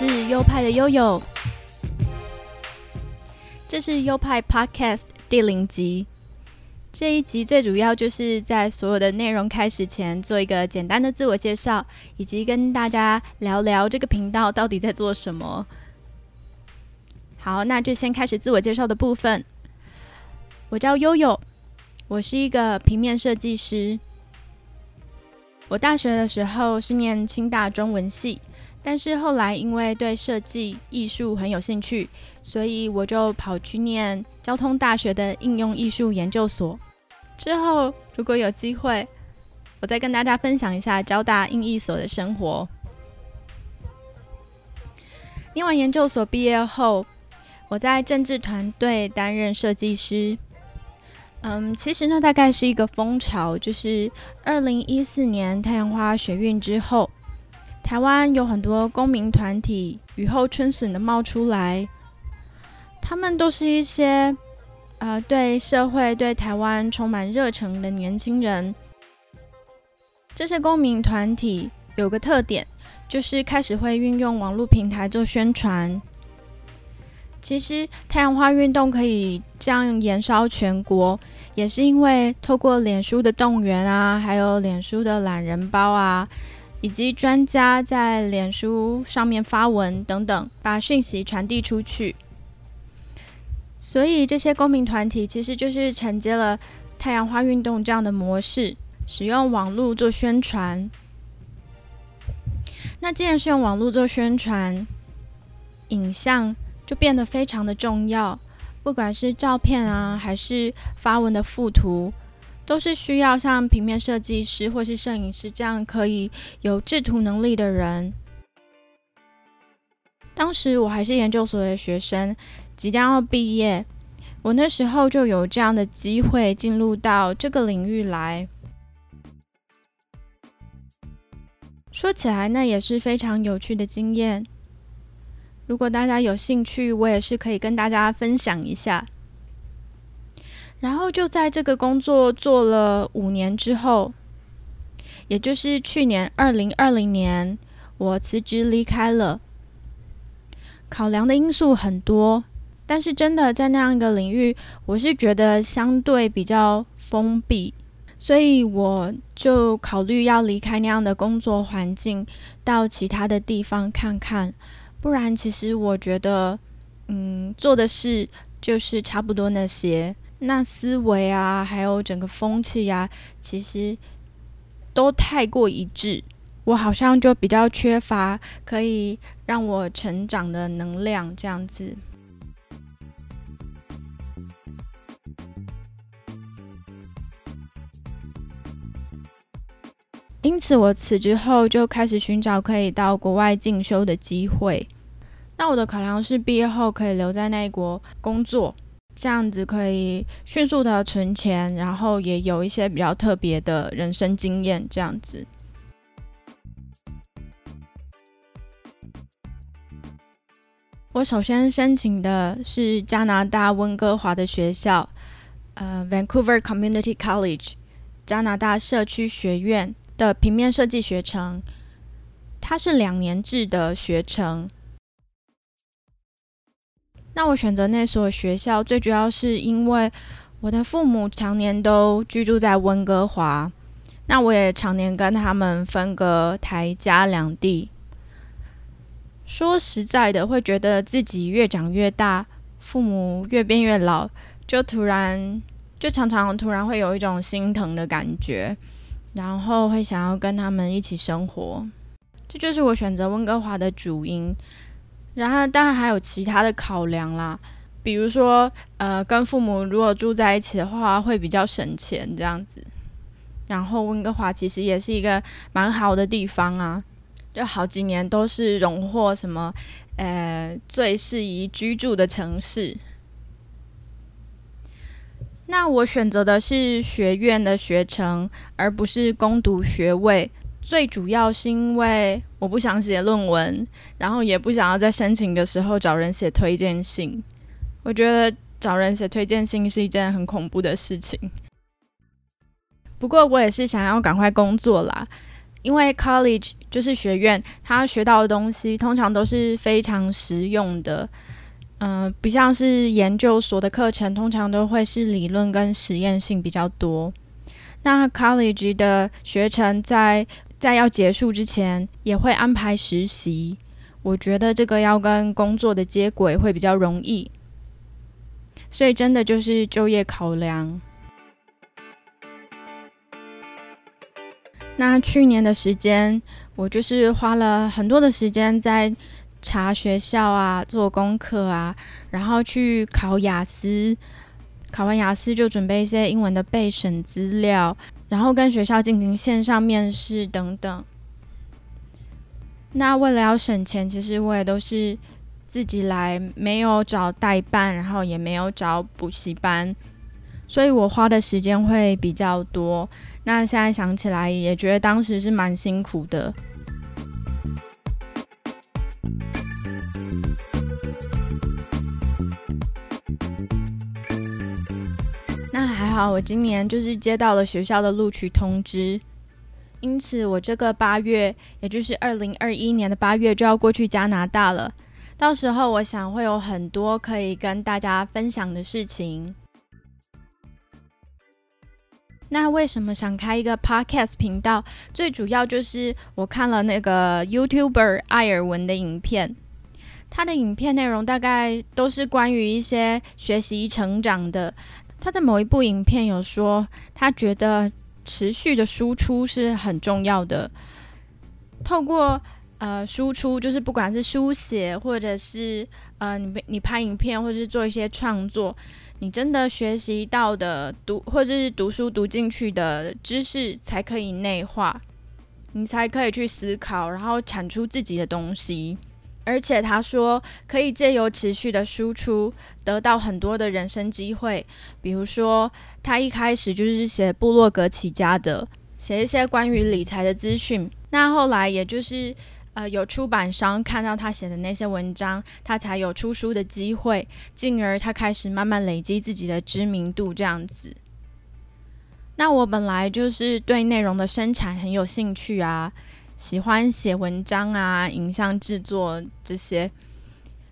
是优派的悠悠，这是优派 Podcast 第零集。这一集最主要就是在所有的内容开始前做一个简单的自我介绍，以及跟大家聊聊这个频道到底在做什么。好，那就先开始自我介绍的部分。我叫悠悠，我是一个平面设计师。我大学的时候是念清大中文系，但是后来因为对设计艺术很有兴趣，所以我就跑去念交通大学的应用艺术研究所。之后如果有机会，我再跟大家分享一下交大应艺所的生活。念完研究所毕业后，我在政治团队担任设计师。嗯，其实呢，大概是一个风潮，就是二零一四年太阳花学运之后，台湾有很多公民团体雨后春笋的冒出来，他们都是一些呃对社会、对台湾充满热忱的年轻人。这些公民团体有个特点，就是开始会运用网络平台做宣传。其实太阳花运动可以这样延烧全国，也是因为透过脸书的动员啊，还有脸书的懒人包啊，以及专家在脸书上面发文等等，把讯息传递出去。所以这些公民团体其实就是承接了太阳花运动这样的模式，使用网络做宣传。那既然是用网络做宣传，影像。就变得非常的重要，不管是照片啊，还是发文的附图，都是需要像平面设计师或是摄影师这样可以有制图能力的人。当时我还是研究所的学生，即将要毕业，我那时候就有这样的机会进入到这个领域来。说起来，那也是非常有趣的经验。如果大家有兴趣，我也是可以跟大家分享一下。然后就在这个工作做了五年之后，也就是去年二零二零年，我辞职离开了。考量的因素很多，但是真的在那样一个领域，我是觉得相对比较封闭，所以我就考虑要离开那样的工作环境，到其他的地方看看。不然，其实我觉得，嗯，做的事就是差不多那些，那思维啊，还有整个风气啊，其实都太过一致。我好像就比较缺乏可以让我成长的能量，这样子。因此，我辞职后就开始寻找可以到国外进修的机会。那我的考量是，毕业后可以留在那国工作，这样子可以迅速的存钱，然后也有一些比较特别的人生经验。这样子，我首先申请的是加拿大温哥华的学校，呃，Vancouver Community College，加拿大社区学院。的平面设计学程，它是两年制的学程。那我选择那所学校，最主要是因为我的父母常年都居住在温哥华，那我也常年跟他们分隔台家两地。说实在的，会觉得自己越长越大，父母越变越老，就突然就常常突然会有一种心疼的感觉。然后会想要跟他们一起生活，这就是我选择温哥华的主因。然后当然还有其他的考量啦，比如说呃，跟父母如果住在一起的话，会比较省钱这样子。然后温哥华其实也是一个蛮好的地方啊，就好几年都是荣获什么呃最适宜居住的城市。那我选择的是学院的学程，而不是攻读学位。最主要是因为我不想写论文，然后也不想要在申请的时候找人写推荐信。我觉得找人写推荐信是一件很恐怖的事情。不过我也是想要赶快工作啦，因为 college 就是学院，他学到的东西通常都是非常实用的，嗯，不像是研究所的课程，通常都会是理论跟实验性比较多。那 college 的学程在在要结束之前，也会安排实习。我觉得这个要跟工作的接轨会比较容易，所以真的就是就业考量。那去年的时间，我就是花了很多的时间在查学校啊、做功课啊，然后去考雅思。考完雅思就准备一些英文的备审资料，然后跟学校进行线上面试等等。那为了要省钱，其实我也都是自己来，没有找代办，然后也没有找补习班，所以我花的时间会比较多。那现在想起来，也觉得当时是蛮辛苦的。好，我今年就是接到了学校的录取通知。因此，我这个八月，也就是二零二一年的八月，就要过去加拿大了。到时候，我想会有很多可以跟大家分享的事情。那为什么想开一个 podcast 频道？最主要就是我看了那个 YouTuber 艾尔文的影片，他的影片内容大概都是关于一些学习成长的。他在某一部影片有说，他觉得。持续的输出是很重要的。透过呃输出，就是不管是书写，或者是呃你你拍影片，或者是做一些创作，你真的学习到的读或者是读书读进去的知识，才可以内化，你才可以去思考，然后产出自己的东西。而且他说，可以借由持续的输出，得到很多的人生机会。比如说，他一开始就是写部落格起家的，写一些关于理财的资讯。那后来，也就是呃有出版商看到他写的那些文章，他才有出书的机会，进而他开始慢慢累积自己的知名度。这样子。那我本来就是对内容的生产很有兴趣啊。喜欢写文章啊，影像制作这些。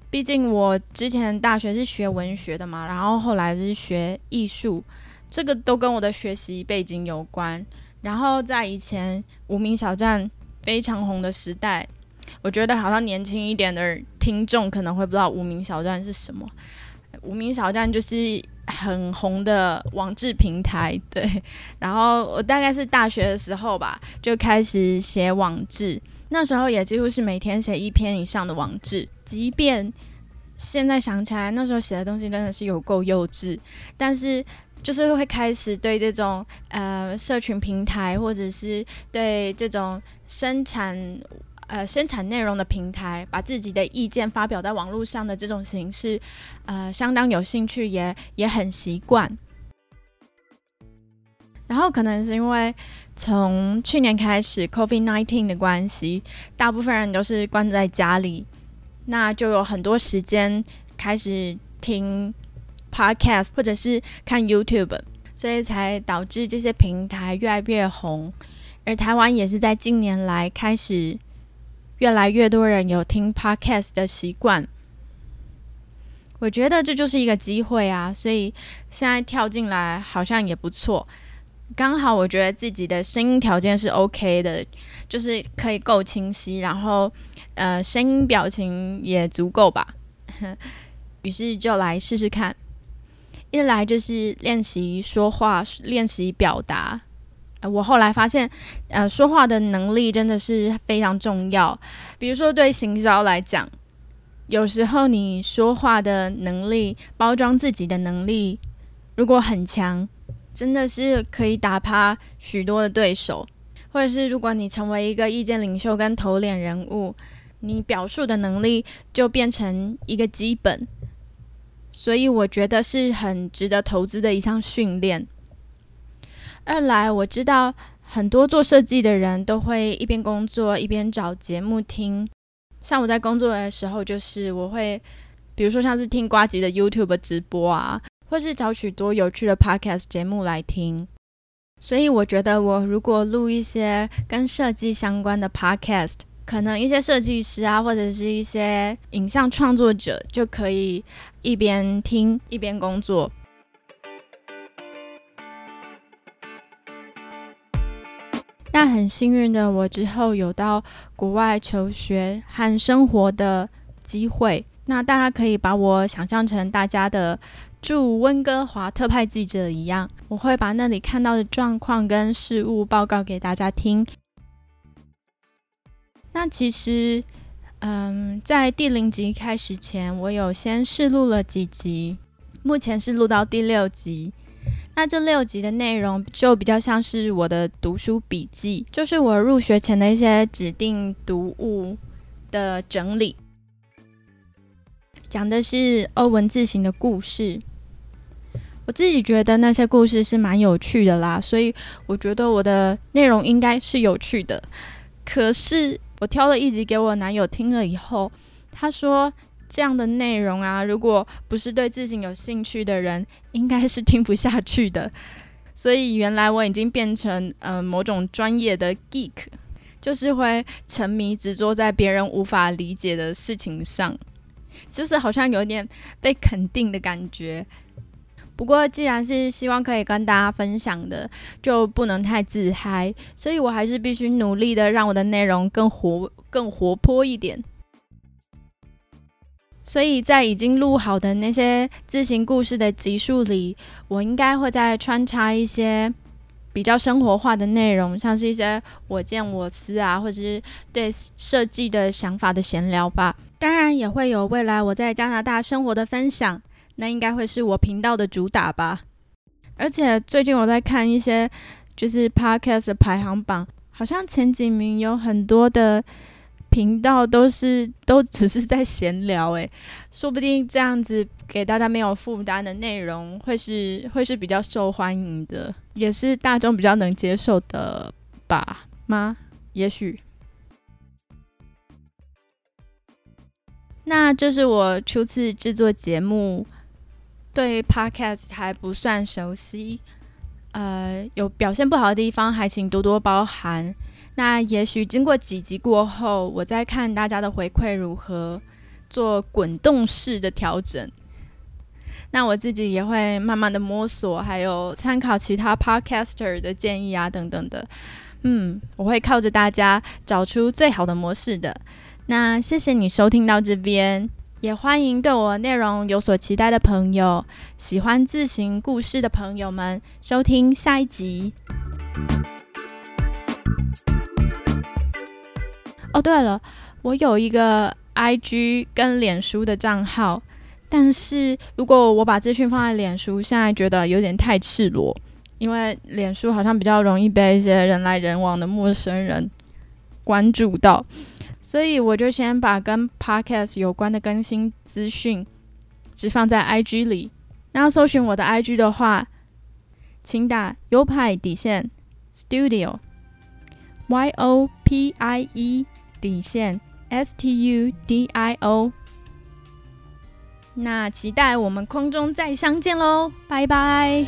毕竟我之前大学是学文学的嘛，然后后来是学艺术，这个都跟我的学习背景有关。然后在以前无名小站非常红的时代，我觉得好像年轻一点的听众可能会不知道无名小站是什么。无名小站就是。很红的网志平台，对。然后我大概是大学的时候吧，就开始写网志。那时候也几乎是每天写一篇以上的网志。即便现在想起来，那时候写的东西真的是有够幼稚，但是就是会开始对这种呃社群平台，或者是对这种生产。呃，生产内容的平台，把自己的意见发表在网络上的这种形式，呃，相当有兴趣，也也很习惯。然后可能是因为从去年开始，COVID nineteen 的关系，大部分人都是关在家里，那就有很多时间开始听 podcast 或者是看 YouTube，所以才导致这些平台越来越红。而台湾也是在近年来开始。越来越多人有听 podcast 的习惯，我觉得这就是一个机会啊！所以现在跳进来好像也不错。刚好我觉得自己的声音条件是 OK 的，就是可以够清晰，然后呃声音表情也足够吧。于是就来试试看，一来就是练习说话，练习表达。我后来发现，呃，说话的能力真的是非常重要。比如说，对行销来讲，有时候你说话的能力、包装自己的能力，如果很强，真的是可以打趴许多的对手。或者是如果你成为一个意见领袖跟头脸人物，你表述的能力就变成一个基本。所以我觉得是很值得投资的一项训练。二来，我知道很多做设计的人都会一边工作一边找节目听。像我在工作的时候，就是我会，比如说像是听瓜吉的 YouTube 直播啊，或是找许多有趣的 Podcast 节目来听。所以我觉得，我如果录一些跟设计相关的 podcast，可能一些设计师啊，或者是一些影像创作者，就可以一边听一边工作。那很幸运的，我之后有到国外求学和生活的机会。那大家可以把我想象成大家的驻温哥华特派记者一样，我会把那里看到的状况跟事物报告给大家听。那其实，嗯，在第零集开始前，我有先试录了几集，目前是录到第六集。那这六集的内容就比较像是我的读书笔记，就是我入学前的一些指定读物的整理。讲的是欧文字形的故事，我自己觉得那些故事是蛮有趣的啦，所以我觉得我的内容应该是有趣的。可是我挑了一集给我男友听了以后，他说这样的内容啊，如果不是对自己有兴趣的人，应该是听不下去的。所以原来我已经变成呃某种专业的 geek，就是会沉迷执着在别人无法理解的事情上。就是好像有点被肯定的感觉，不过既然是希望可以跟大家分享的，就不能太自嗨，所以我还是必须努力的让我的内容更活、更活泼一点。所以在已经录好的那些自行故事的集数里，我应该会再穿插一些比较生活化的内容，像是一些我见我思啊，或者是对设计的想法的闲聊吧。当然也会有未来我在加拿大生活的分享，那应该会是我频道的主打吧。而且最近我在看一些就是 podcast 的排行榜，好像前几名有很多的频道都是都只是在闲聊，诶，说不定这样子给大家没有负担的内容，会是会是比较受欢迎的，也是大众比较能接受的吧？吗？也许。那这是我初次制作节目，对 podcast 还不算熟悉，呃，有表现不好的地方，还请多多包涵。那也许经过几集过后，我再看大家的回馈如何，做滚动式的调整。那我自己也会慢慢的摸索，还有参考其他 podcaster 的建议啊，等等的。嗯，我会靠着大家找出最好的模式的。那谢谢你收听到这边，也欢迎对我内容有所期待的朋友，喜欢自行故事的朋友们收听下一集。哦，对了，我有一个 IG 跟脸书的账号，但是如果我把资讯放在脸书，现在觉得有点太赤裸，因为脸书好像比较容易被一些人来人往的陌生人关注到。所以我就先把跟 podcast 有关的更新资讯只放在 IG 里。那要搜寻我的 IG 的话，请打优派底线 Studio，Y O P I E 底线 S T U D I O。那期待我们空中再相见喽，拜拜。